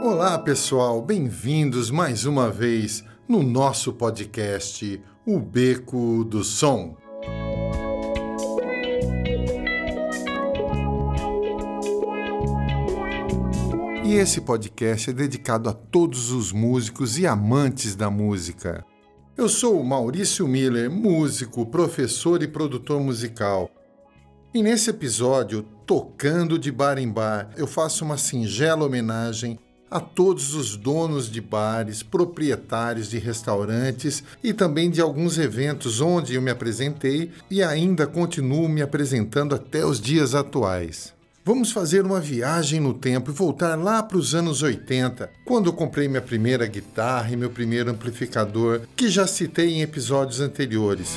Olá, pessoal, bem-vindos mais uma vez no nosso podcast O Beco do Som. E esse podcast é dedicado a todos os músicos e amantes da música. Eu sou Maurício Miller, músico, professor e produtor musical. E nesse episódio, Tocando de Bar em Bar, eu faço uma singela homenagem a todos os donos de bares, proprietários de restaurantes e também de alguns eventos onde eu me apresentei e ainda continuo me apresentando até os dias atuais. Vamos fazer uma viagem no tempo e voltar lá para os anos 80, quando eu comprei minha primeira guitarra e meu primeiro amplificador, que já citei em episódios anteriores.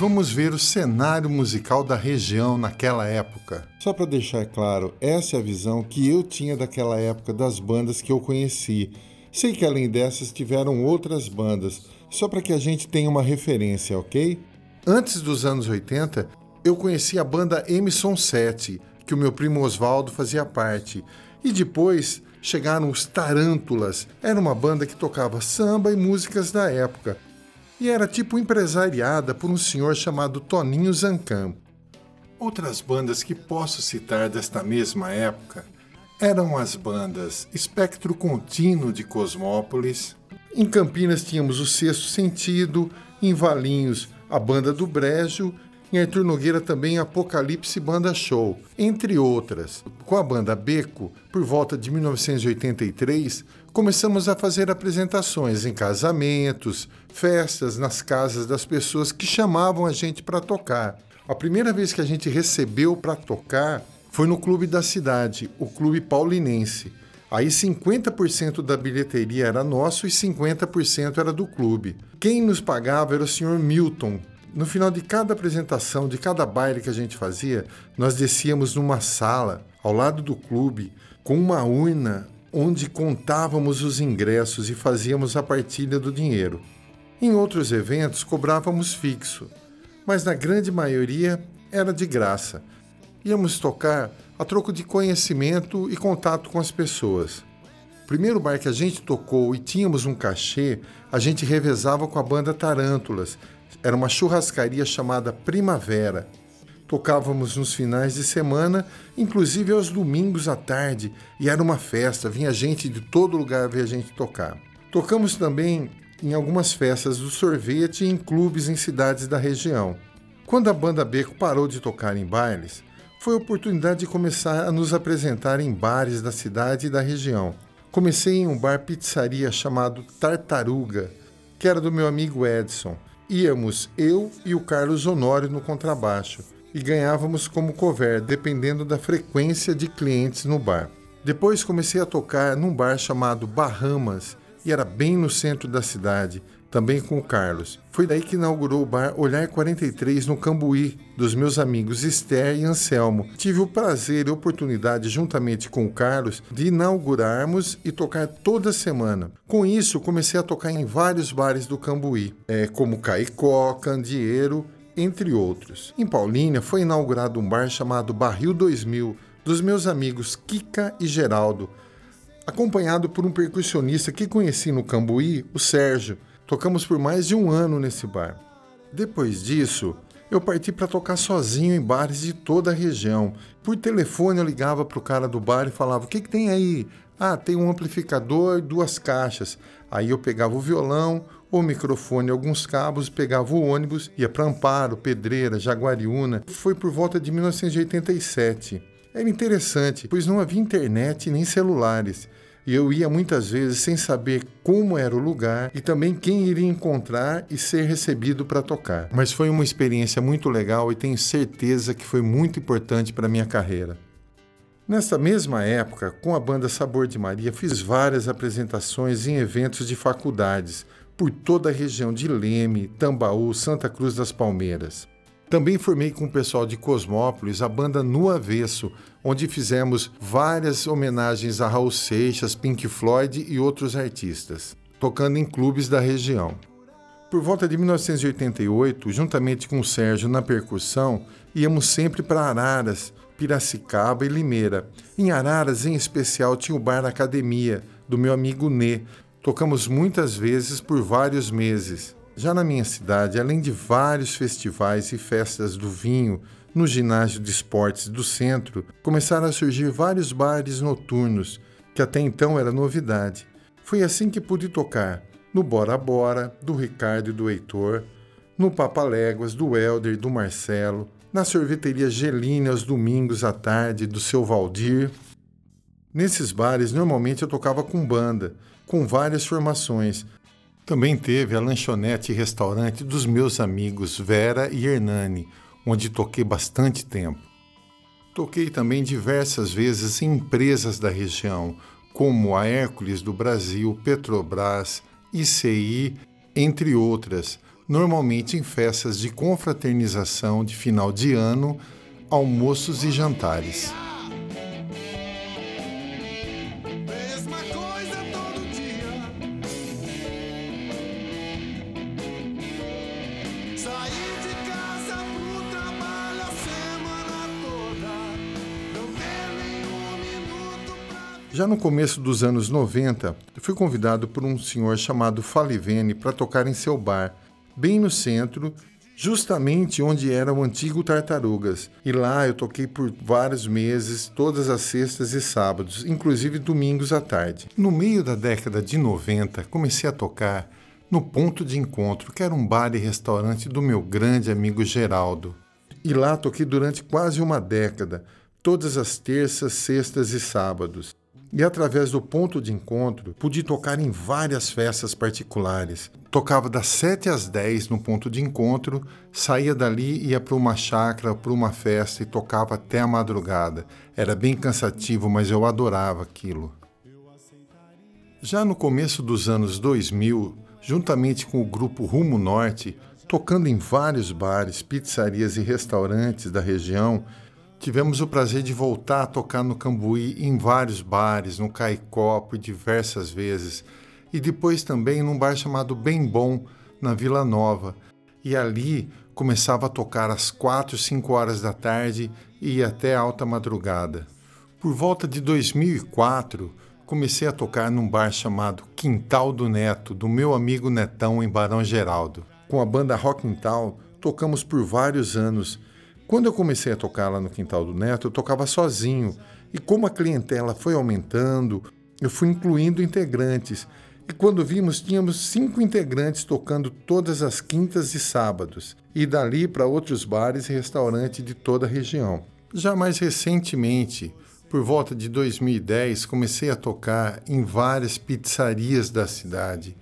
Vamos ver o cenário musical da região naquela época. Só para deixar claro, essa é a visão que eu tinha daquela época das bandas que eu conheci. Sei que além dessas tiveram outras bandas, só para que a gente tenha uma referência, ok? Antes dos anos 80, eu conheci a banda Emerson 7, que o meu primo Oswaldo fazia parte, e depois chegaram os Tarântulas. Era uma banda que tocava samba e músicas da época, e era tipo empresariada por um senhor chamado Toninho Zancan. Outras bandas que posso citar desta mesma época eram as bandas Espectro Contínuo de Cosmópolis, em Campinas tínhamos o Sexto Sentido, em Valinhos a Banda do Brejo, em Arthur Nogueira também Apocalipse Banda Show, entre outras. Com a banda Beco, por volta de 1983, começamos a fazer apresentações em casamentos, festas nas casas das pessoas que chamavam a gente para tocar. A primeira vez que a gente recebeu para tocar foi no clube da cidade, o Clube Paulinense. Aí 50% da bilheteria era nosso e 50% era do clube. Quem nos pagava era o senhor Milton. No final de cada apresentação, de cada baile que a gente fazia, nós descíamos numa sala ao lado do clube com uma urna onde contávamos os ingressos e fazíamos a partilha do dinheiro. Em outros eventos cobrávamos fixo, mas na grande maioria era de graça. Íamos tocar a troco de conhecimento e contato com as pessoas. O primeiro bar que a gente tocou e tínhamos um cachê, a gente revezava com a banda Tarântulas. Era uma churrascaria chamada Primavera. Tocávamos nos finais de semana, inclusive aos domingos à tarde, e era uma festa, vinha gente de todo lugar ver a gente tocar. Tocamos também em algumas festas do sorvete e em clubes em cidades da região. Quando a banda Beco parou de tocar em bailes, foi a oportunidade de começar a nos apresentar em bares da cidade e da região. Comecei em um bar pizzaria chamado Tartaruga, que era do meu amigo Edson. Íamos eu e o Carlos Honório no contrabaixo e ganhávamos como cover, dependendo da frequência de clientes no bar. Depois comecei a tocar num bar chamado Bahamas e era bem no centro da cidade, também com o Carlos. Foi daí que inaugurou o bar Olhar 43 no Cambuí, dos meus amigos Esther e Anselmo. Tive o prazer e oportunidade, juntamente com o Carlos, de inaugurarmos e tocar toda semana. Com isso, comecei a tocar em vários bares do Cambuí, é, como Caicó, Candeeiro, entre outros. Em Paulínia foi inaugurado um bar chamado Barril 2000, dos meus amigos Kika e Geraldo, acompanhado por um percussionista que conheci no Cambuí, o Sérgio. Tocamos por mais de um ano nesse bar. Depois disso, eu parti para tocar sozinho em bares de toda a região. Por telefone eu ligava para o cara do bar e falava: O que, que tem aí? Ah, tem um amplificador e duas caixas. Aí eu pegava o violão, o microfone, alguns cabos, pegava o ônibus, ia para Amparo, Pedreira, Jaguariúna. Foi por volta de 1987. Era interessante, pois não havia internet nem celulares e eu ia muitas vezes sem saber como era o lugar e também quem iria encontrar e ser recebido para tocar. Mas foi uma experiência muito legal e tenho certeza que foi muito importante para minha carreira. Nessa mesma época, com a banda Sabor de Maria, fiz várias apresentações em eventos de faculdades por toda a região de Leme, Tambaú, Santa Cruz das Palmeiras. Também formei com o pessoal de Cosmópolis a banda No Avesso, onde fizemos várias homenagens a Raul Seixas, Pink Floyd e outros artistas, tocando em clubes da região. Por volta de 1988, juntamente com o Sérgio na percussão, íamos sempre para Araras, Piracicaba e Limeira. Em Araras, em especial, tinha o bar Academia, do meu amigo Nê. Tocamos muitas vezes por vários meses. Já na minha cidade, além de vários festivais e festas do vinho, no ginásio de esportes do centro, começaram a surgir vários bares noturnos, que até então era novidade. Foi assim que pude tocar no Bora Bora, do Ricardo e do Heitor, no Papaléguas, do Helder e do Marcelo, na sorveteria Geline aos domingos à tarde, do seu Valdir. Nesses bares, normalmente eu tocava com banda, com várias formações. Também teve a lanchonete e restaurante dos meus amigos Vera e Hernani, onde toquei bastante tempo. Toquei também diversas vezes em empresas da região, como a Hércules do Brasil, Petrobras, ICI, entre outras, normalmente em festas de confraternização de final de ano, almoços e jantares. Já no começo dos anos 90, fui convidado por um senhor chamado Falivene para tocar em seu bar, bem no centro, justamente onde era o antigo Tartarugas. E lá eu toquei por vários meses, todas as sextas e sábados, inclusive domingos à tarde. No meio da década de 90, comecei a tocar no Ponto de Encontro, que era um bar e restaurante do meu grande amigo Geraldo. E lá toquei durante quase uma década, todas as terças, sextas e sábados e através do ponto de encontro pude tocar em várias festas particulares. Tocava das 7 às 10 no ponto de encontro, saía dali, ia para uma chácara, para uma festa e tocava até a madrugada. Era bem cansativo, mas eu adorava aquilo. Já no começo dos anos 2000, juntamente com o grupo Rumo Norte, tocando em vários bares, pizzarias e restaurantes da região, Tivemos o prazer de voltar a tocar no Cambuí em vários bares, no Caicó por diversas vezes, e depois também num bar chamado Bem Bom, na Vila Nova. E ali começava a tocar às 4, 5 horas da tarde e ia até alta madrugada. Por volta de 2004, comecei a tocar num bar chamado Quintal do Neto, do meu amigo Netão em Barão Geraldo. Com a banda Rock Quintal, tocamos por vários anos quando eu comecei a tocar lá no quintal do Neto, eu tocava sozinho. E como a clientela foi aumentando, eu fui incluindo integrantes. E quando vimos, tínhamos cinco integrantes tocando todas as quintas e sábados, e dali para outros bares e restaurantes de toda a região. Já mais recentemente, por volta de 2010, comecei a tocar em várias pizzarias da cidade,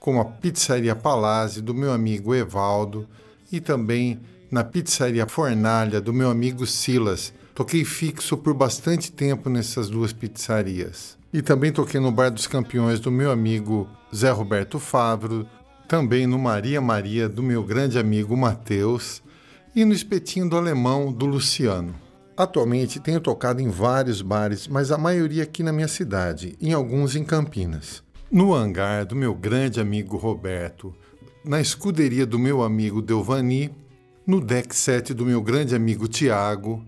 como a Pizzaria Palazzi do meu amigo Evaldo e também na pizzaria Fornalha do meu amigo Silas. Toquei fixo por bastante tempo nessas duas pizzarias. E também toquei no Bar dos Campeões do meu amigo Zé Roberto Favro, também no Maria Maria do meu grande amigo Matheus e no Espetinho do Alemão do Luciano. Atualmente tenho tocado em vários bares, mas a maioria aqui na minha cidade, em alguns em Campinas. No hangar do meu grande amigo Roberto, na escuderia do meu amigo Delvani no deck 7 do meu grande amigo Tiago,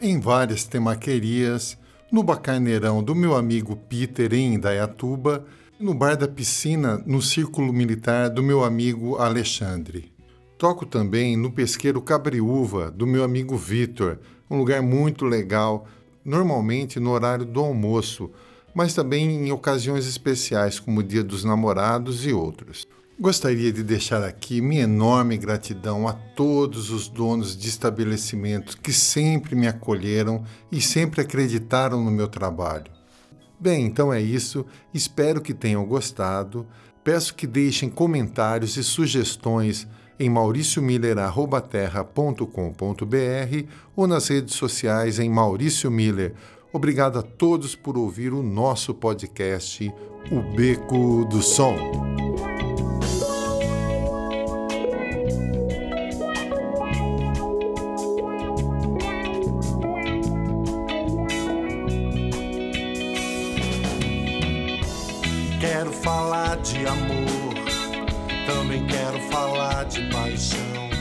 em várias temaquerias, no bacarneirão do meu amigo Peter em Indaiatuba, no bar da piscina no círculo militar do meu amigo Alexandre. Toco também no pesqueiro Cabriúva do meu amigo Vitor, um lugar muito legal, normalmente no horário do almoço, mas também em ocasiões especiais como o Dia dos Namorados e outros. Gostaria de deixar aqui minha enorme gratidão a todos os donos de estabelecimentos que sempre me acolheram e sempre acreditaram no meu trabalho. Bem, então é isso. Espero que tenham gostado. Peço que deixem comentários e sugestões em mauriciomiller.terra.com.br ou nas redes sociais em Maurício Miller. Obrigado a todos por ouvir o nosso podcast, O Beco do Som. Quero falar de amor, Também quero falar de paixão.